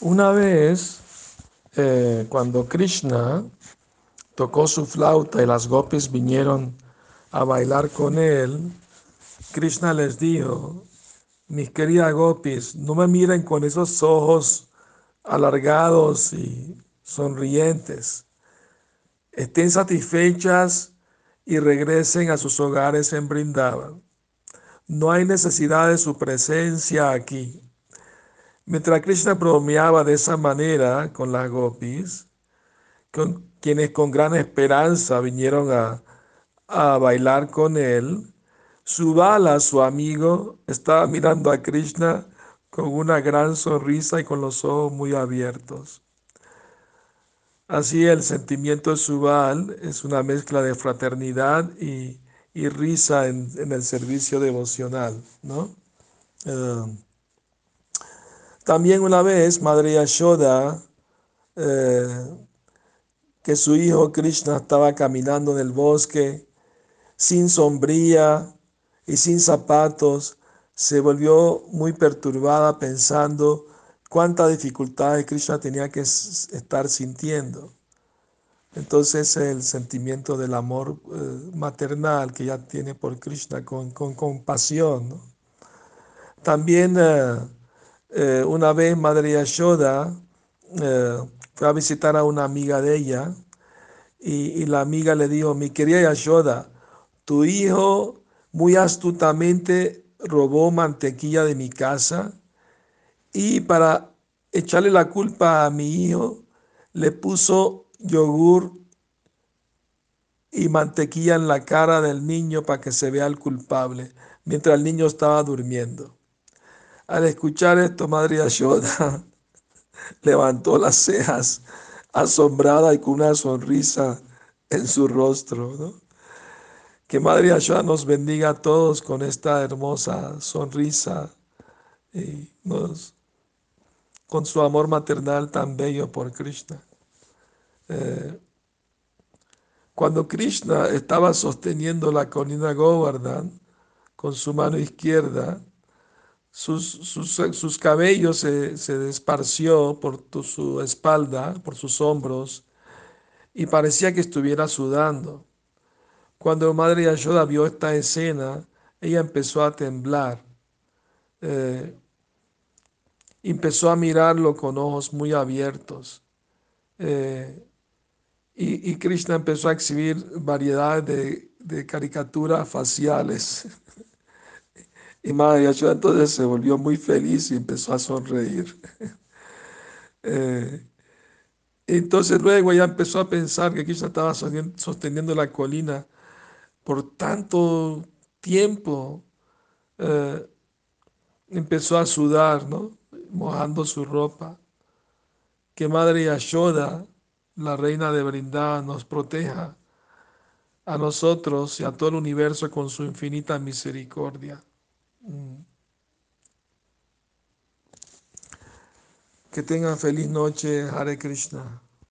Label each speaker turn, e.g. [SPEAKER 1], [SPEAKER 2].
[SPEAKER 1] Una vez, eh, cuando Krishna tocó su flauta y las gopis vinieron a bailar con él, Krishna les dijo, mis queridas gopis, no me miren con esos ojos alargados y sonrientes. Estén satisfechas y regresen a sus hogares en Brindavan. No hay necesidad de su presencia aquí. Mientras Krishna bromeaba de esa manera con las gopis, quienes con gran esperanza vinieron a, a bailar con él, Subala, su amigo, estaba mirando a Krishna con una gran sonrisa y con los ojos muy abiertos. Así el sentimiento de Subal es una mezcla de fraternidad y, y risa en, en, el servicio devocional, ¿no? Uh, también una vez Madre Yashoda, eh, que su hijo Krishna estaba caminando en el bosque sin sombría y sin zapatos, se volvió muy perturbada pensando cuántas dificultades Krishna tenía que estar sintiendo. Entonces el sentimiento del amor eh, maternal que ella tiene por Krishna con, compasión. También eh, eh, una vez Madre Yashoda eh, fue a visitar a una amiga de ella y, y, la amiga le dijo, mi querida Yashoda, tu hijo muy astutamente robó mantequilla de mi casa y para echarle la culpa a mi hijo le puso yogur y mantequilla en la cara del niño para que se vea el culpable mientras el niño estaba durmiendo. Al escuchar esto, Madre Yashoda levantó las cejas, asombrada y con una sonrisa en su rostro. Que Madre Yashoda nos bendiga a todos con esta hermosa sonrisa y con su amor maternal tan bello por Krishna. Eh, cuando Krishna estaba sosteniendo la colina Govardhan con su mano izquierda, sus, sus, sus cabellos se, se desparció por su espalda, por sus hombros, y parecía que estuviera sudando. Cuando Madre Yashoda vio esta escena, ella empezó a temblar. Eh, empezó a mirarlo con ojos muy abiertos. Eh, y, y, Krishna empezó a exhibir variedades de, de caricaturas faciales. Y Madre Yashoda entonces se volvió muy feliz y empezó a sonreír. eh, entonces luego ella empezó a pensar que Krishna estaba sosteniendo la colina por tanto tiempo. Eh, empezó a sudar, ¿no? mojando su ropa. Que Madre Yashoda, la reina de Brindá, nos proteja a nosotros y a todo el universo con su infinita misericordia. Que tengan feliz noche, Hare Krishna.